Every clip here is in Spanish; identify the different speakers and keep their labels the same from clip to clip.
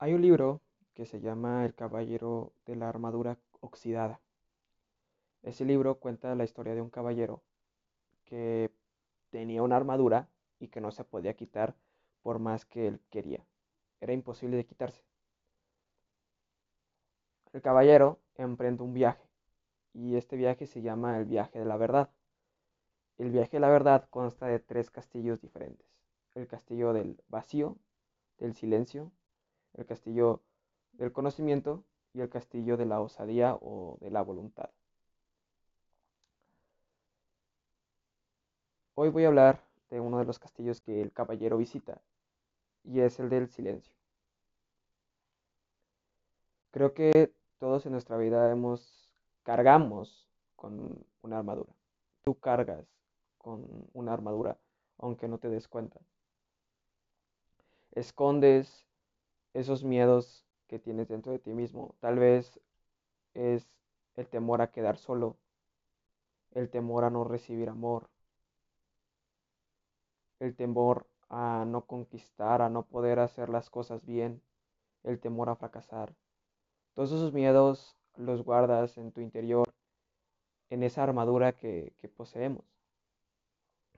Speaker 1: Hay un libro que se llama El Caballero de la Armadura Oxidada. Ese libro cuenta la historia de un caballero que tenía una armadura y que no se podía quitar por más que él quería. Era imposible de quitarse. El caballero emprende un viaje y este viaje se llama el viaje de la verdad. El viaje de la verdad consta de tres castillos diferentes. El castillo del vacío, del silencio, el castillo del conocimiento y el castillo de la osadía o de la voluntad. Hoy voy a hablar de uno de los castillos que el caballero visita y es el del silencio. Creo que todos en nuestra vida hemos cargamos con una armadura. Tú cargas con una armadura, aunque no te des cuenta. Escondes esos miedos que tienes dentro de ti mismo. Tal vez es el temor a quedar solo, el temor a no recibir amor, el temor a no conquistar, a no poder hacer las cosas bien, el temor a fracasar. Todos esos miedos los guardas en tu interior, en esa armadura que, que poseemos,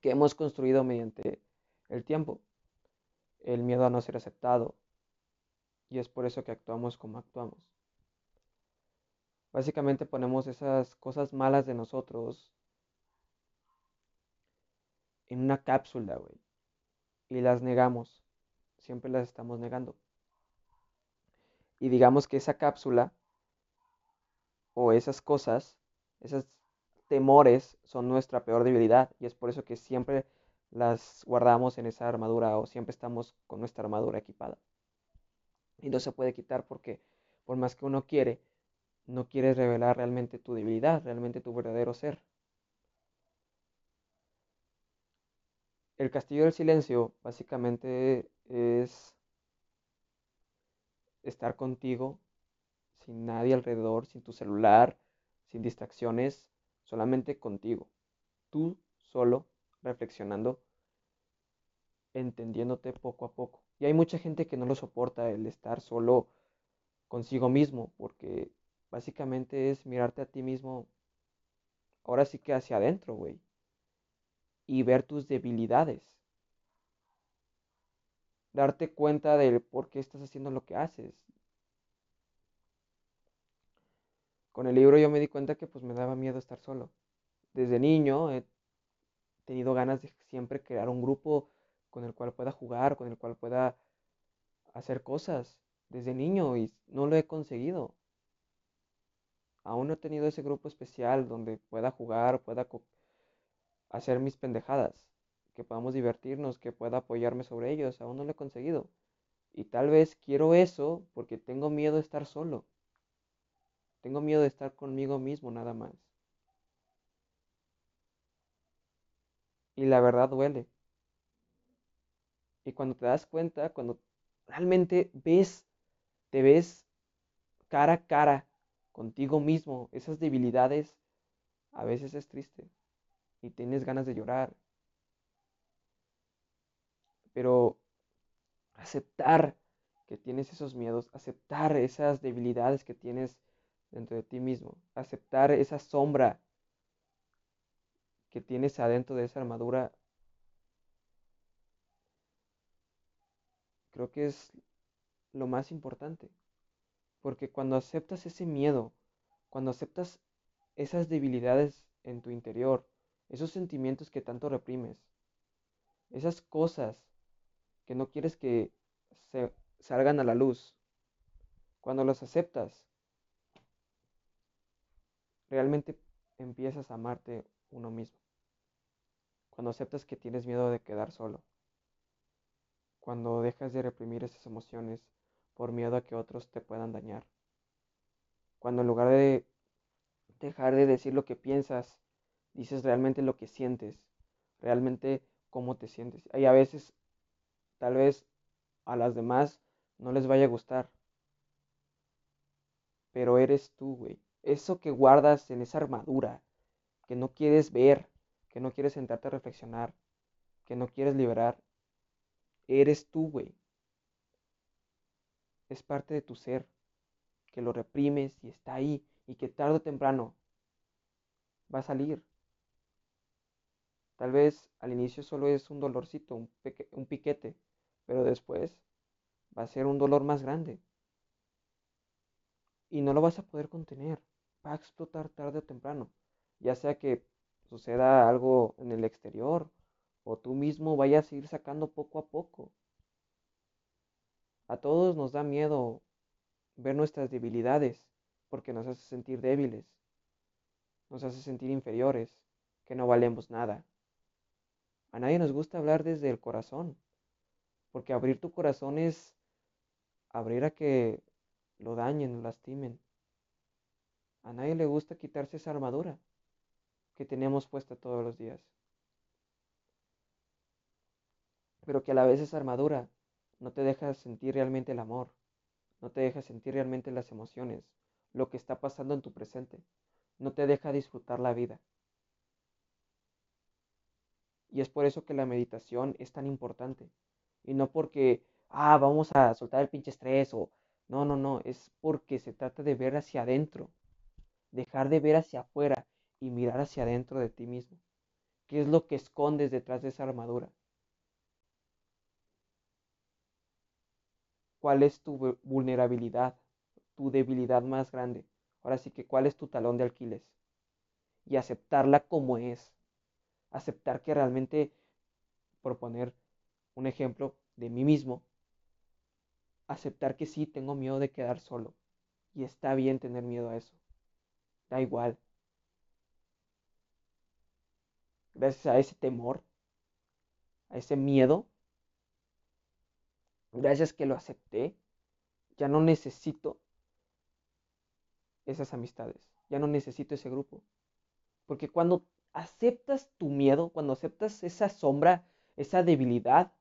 Speaker 1: que hemos construido mediante el tiempo. El miedo a no ser aceptado, y es por eso que actuamos como actuamos. Básicamente ponemos esas cosas malas de nosotros en una cápsula, güey. Y las negamos. Siempre las estamos negando. Y digamos que esa cápsula o esas cosas, esos temores son nuestra peor debilidad. Y es por eso que siempre las guardamos en esa armadura o siempre estamos con nuestra armadura equipada. Y no se puede quitar porque por más que uno quiere, no quieres revelar realmente tu debilidad, realmente tu verdadero ser. El castillo del silencio básicamente es estar contigo, sin nadie alrededor, sin tu celular, sin distracciones, solamente contigo. Tú solo, reflexionando, entendiéndote poco a poco. Y hay mucha gente que no lo soporta el estar solo consigo mismo, porque básicamente es mirarte a ti mismo, ahora sí que hacia adentro, güey, y ver tus debilidades. Darte cuenta del por qué estás haciendo lo que haces. Con el libro yo me di cuenta que pues me daba miedo estar solo. Desde niño he tenido ganas de siempre crear un grupo con el cual pueda jugar, con el cual pueda hacer cosas desde niño y no lo he conseguido. Aún no he tenido ese grupo especial donde pueda jugar, pueda hacer mis pendejadas, que podamos divertirnos, que pueda apoyarme sobre ellos. Aún no lo he conseguido. Y tal vez quiero eso porque tengo miedo de estar solo. Tengo miedo de estar conmigo mismo nada más. Y la verdad duele. Y cuando te das cuenta, cuando realmente ves, te ves cara a cara contigo mismo, esas debilidades, a veces es triste y tienes ganas de llorar. Pero aceptar que tienes esos miedos, aceptar esas debilidades que tienes dentro de ti mismo, aceptar esa sombra que tienes adentro de esa armadura Creo que es lo más importante. Porque cuando aceptas ese miedo, cuando aceptas esas debilidades en tu interior, esos sentimientos que tanto reprimes, esas cosas que no quieres que se salgan a la luz, cuando las aceptas, realmente empiezas a amarte uno mismo. Cuando aceptas que tienes miedo de quedar solo cuando dejas de reprimir esas emociones por miedo a que otros te puedan dañar. Cuando en lugar de dejar de decir lo que piensas, dices realmente lo que sientes, realmente cómo te sientes. Y a veces, tal vez a las demás no les vaya a gustar, pero eres tú, güey. Eso que guardas en esa armadura, que no quieres ver, que no quieres sentarte a reflexionar, que no quieres liberar, eres tú, güey. es parte de tu ser, que lo reprimes y está ahí y que tarde o temprano va a salir. Tal vez al inicio solo es un dolorcito, un, un piquete, pero después va a ser un dolor más grande. Y no lo vas a poder contener. Va a explotar tarde o temprano. Ya sea que suceda algo en el exterior o tú mismo vayas a ir sacando poco a poco. A todos nos da miedo ver nuestras debilidades porque nos hace sentir débiles, nos hace sentir inferiores, que no valemos nada. A nadie nos gusta hablar desde el corazón, porque abrir tu corazón es abrir a que lo dañen, lo lastimen. A nadie le gusta quitarse esa armadura que tenemos puesta todos los días. Pero que a la vez esa armadura no te deja sentir realmente el amor, no te deja sentir realmente las emociones, lo que está pasando en tu presente, no te deja disfrutar la vida. Y es por eso que la meditación es tan importante. Y no porque, ah, vamos a soltar el pinche estrés o... No, no, no, es porque se trata de ver hacia adentro, dejar de ver hacia afuera y mirar hacia adentro de ti mismo. ¿Qué es lo que escondes detrás de esa armadura? ¿Cuál es tu vulnerabilidad, tu debilidad más grande? Ahora sí que, ¿cuál es tu talón de Aquiles? Y aceptarla como es. Aceptar que realmente, por poner un ejemplo de mí mismo, aceptar que sí tengo miedo de quedar solo. Y está bien tener miedo a eso. Da igual. Gracias a ese temor, a ese miedo, gracias que lo acepté, ya no necesito esas amistades, ya no necesito ese grupo. Porque cuando aceptas tu miedo, cuando aceptas esa sombra, esa debilidad,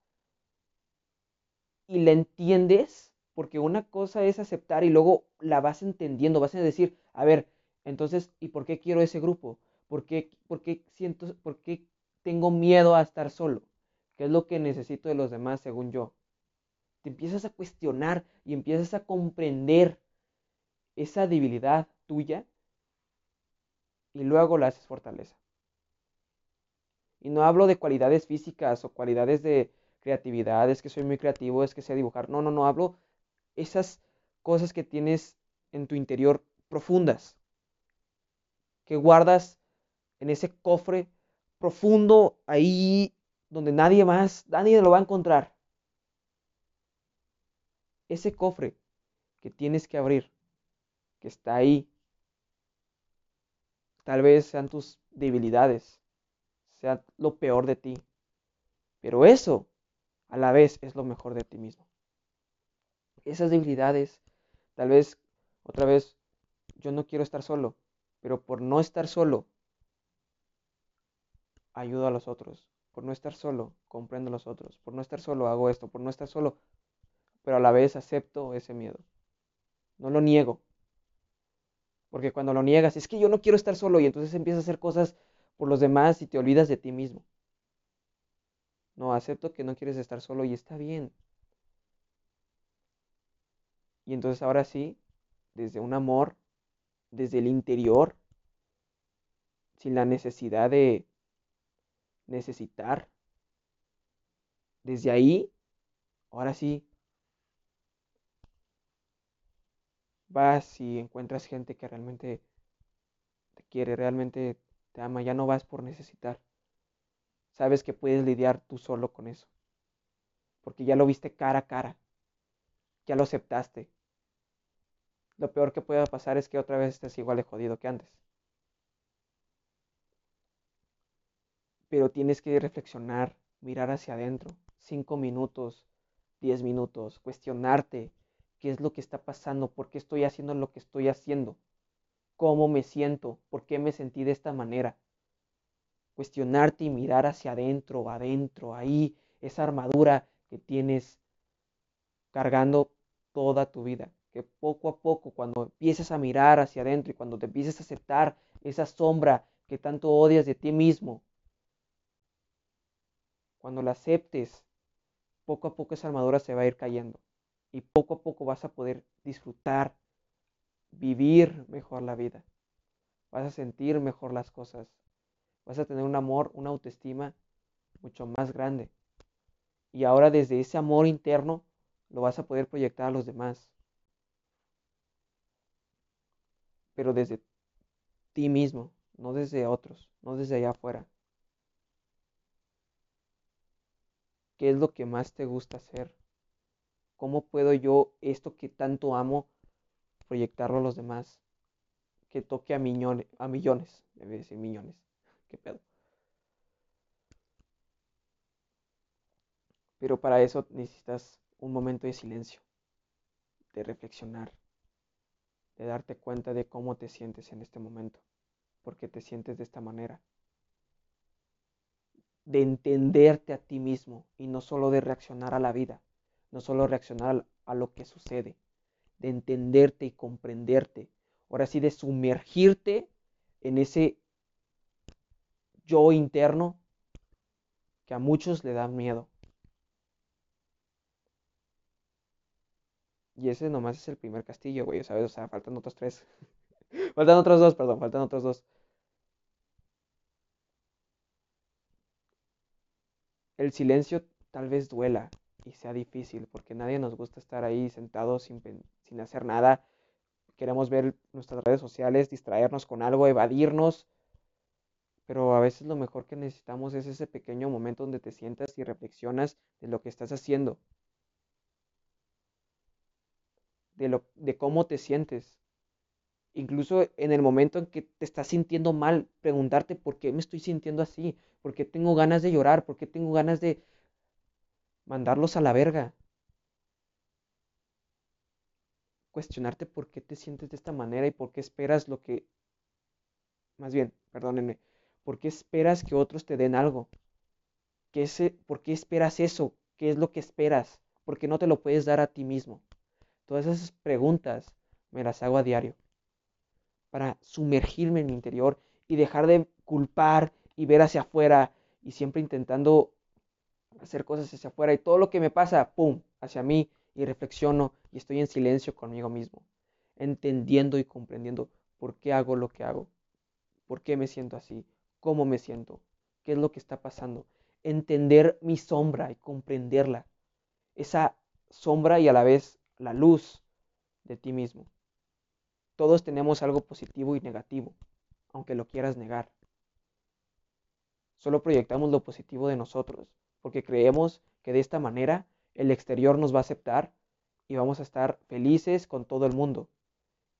Speaker 1: y la entiendes, porque una cosa es aceptar y luego la vas entendiendo, vas a decir, a ver, entonces, ¿y por qué quiero ese grupo? ¿Por qué, por qué siento, por qué tengo miedo a estar solo? ¿Qué es lo que necesito de los demás según yo? Te empiezas a cuestionar y empiezas a comprender esa debilidad tuya y luego la haces fortaleza. Y no hablo de cualidades físicas o cualidades de creatividad, es que soy muy creativo, es que sé dibujar. No, no, no, hablo esas cosas que tienes en tu interior profundas, que guardas en ese cofre profundo ahí donde nadie más, nadie lo va a encontrar. Ese cofre que tienes que abrir, que está ahí, tal vez sean tus debilidades, sea lo peor de ti, pero eso a la vez es lo mejor de ti mismo. Esas debilidades, tal vez, otra vez, yo no quiero estar solo, pero por no estar solo, ayudo a los otros. Por no estar solo, comprendo a los otros. Por no estar solo, hago esto. Por no estar solo, pero a la vez acepto ese miedo. No lo niego. Porque cuando lo niegas, es que yo no quiero estar solo y entonces empiezas a hacer cosas por los demás y te olvidas de ti mismo. No, acepto que no quieres estar solo y está bien. Y entonces ahora sí, desde un amor, desde el interior, sin la necesidad de necesitar, desde ahí, ahora sí, vas y encuentras gente que realmente te quiere, realmente te ama, ya no vas por necesitar. Sabes que puedes lidiar tú solo con eso, porque ya lo viste cara a cara, ya lo aceptaste. Lo peor que pueda pasar es que otra vez estés igual de jodido que antes. Pero tienes que reflexionar, mirar hacia adentro, cinco minutos, diez minutos, cuestionarte qué es lo que está pasando, por qué estoy haciendo lo que estoy haciendo, cómo me siento, por qué me sentí de esta manera. Cuestionarte y mirar hacia adentro, adentro, ahí, esa armadura que tienes cargando toda tu vida. Que poco a poco, cuando empieces a mirar hacia adentro y cuando te empieces a aceptar esa sombra que tanto odias de ti mismo, cuando la aceptes, poco a poco esa armadura se va a ir cayendo y poco a poco vas a poder disfrutar, vivir mejor la vida. Vas a sentir mejor las cosas. Vas a tener un amor, una autoestima mucho más grande. Y ahora desde ese amor interno lo vas a poder proyectar a los demás. Pero desde ti mismo, no desde otros, no desde allá afuera. ¿Qué es lo que más te gusta hacer? ¿Cómo puedo yo esto que tanto amo proyectarlo a los demás? Que toque a millones, a millones, debe decir millones. ¿Qué pedo? Pero para eso necesitas un momento de silencio, de reflexionar, de darte cuenta de cómo te sientes en este momento, por qué te sientes de esta manera, de entenderte a ti mismo y no solo de reaccionar a la vida, no solo reaccionar a lo que sucede, de entenderte y comprenderte, ahora sí de sumergirte en ese yo interno que a muchos le da miedo. Y ese nomás es el primer castillo, güey, ¿sabes? O sea, faltan otros tres. faltan otros dos, perdón, faltan otros dos. El silencio tal vez duela y sea difícil, porque nadie nos gusta estar ahí sentados sin, sin hacer nada. Queremos ver nuestras redes sociales, distraernos con algo, evadirnos. Pero a veces lo mejor que necesitamos es ese pequeño momento donde te sientas y reflexionas de lo que estás haciendo. De, lo, de cómo te sientes. Incluso en el momento en que te estás sintiendo mal, preguntarte por qué me estoy sintiendo así, por qué tengo ganas de llorar, por qué tengo ganas de mandarlos a la verga. Cuestionarte por qué te sientes de esta manera y por qué esperas lo que... Más bien, perdónenme, ¿por qué esperas que otros te den algo? ¿Qué ese, ¿Por qué esperas eso? ¿Qué es lo que esperas? ¿Por qué no te lo puedes dar a ti mismo? Todas esas preguntas me las hago a diario para sumergirme en mi interior y dejar de culpar y ver hacia afuera y siempre intentando hacer cosas hacia afuera y todo lo que me pasa, ¡pum!, hacia mí y reflexiono y estoy en silencio conmigo mismo, entendiendo y comprendiendo por qué hago lo que hago, por qué me siento así, cómo me siento, qué es lo que está pasando, entender mi sombra y comprenderla, esa sombra y a la vez la luz de ti mismo. Todos tenemos algo positivo y negativo, aunque lo quieras negar. Solo proyectamos lo positivo de nosotros, porque creemos que de esta manera el exterior nos va a aceptar y vamos a estar felices con todo el mundo.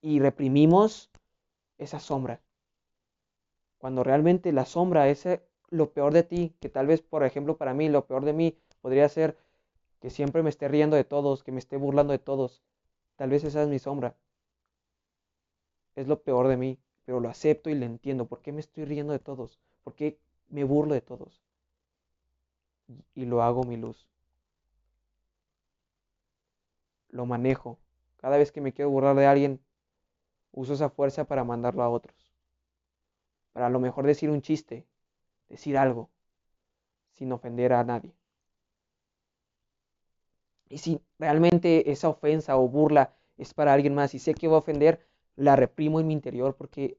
Speaker 1: Y reprimimos esa sombra. Cuando realmente la sombra es eh, lo peor de ti, que tal vez, por ejemplo, para mí, lo peor de mí podría ser que siempre me esté riendo de todos, que me esté burlando de todos. Tal vez esa es mi sombra es lo peor de mí, pero lo acepto y lo entiendo. ¿Por qué me estoy riendo de todos? ¿Por qué me burlo de todos? Y lo hago mi luz. Lo manejo. Cada vez que me quiero burlar de alguien, uso esa fuerza para mandarlo a otros. Para a lo mejor decir un chiste, decir algo, sin ofender a nadie. Y si realmente esa ofensa o burla es para alguien más y sé que va a ofender, la reprimo en mi interior porque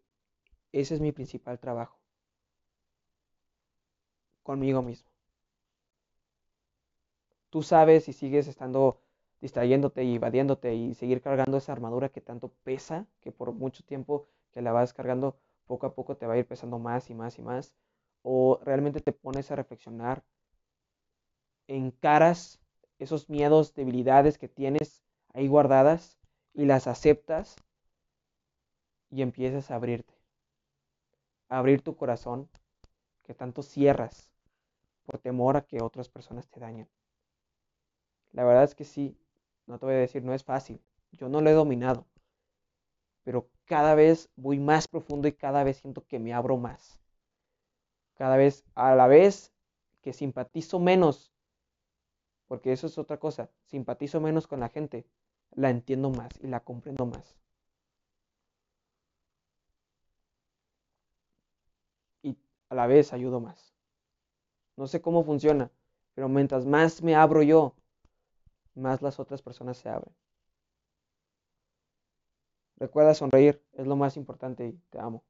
Speaker 1: ese es mi principal trabajo. Conmigo mismo. Tú sabes si sigues estando distrayéndote y evadiéndote y seguir cargando esa armadura que tanto pesa, que por mucho tiempo que la vas cargando, poco a poco te va a ir pesando más y más y más, o realmente te pones a reflexionar, encaras esos miedos, debilidades que tienes ahí guardadas y las aceptas y empiezas a abrirte. A abrir tu corazón que tanto cierras por temor a que otras personas te dañen. La verdad es que sí, no te voy a decir, no es fácil. Yo no lo he dominado. Pero cada vez voy más profundo y cada vez siento que me abro más. Cada vez, a la vez que simpatizo menos, porque eso es otra cosa, simpatizo menos con la gente, la entiendo más y la comprendo más. a la vez ayudo más. No sé cómo funciona, pero mientras más me abro yo, más las otras personas se abren. Recuerda sonreír, es lo más importante y te amo.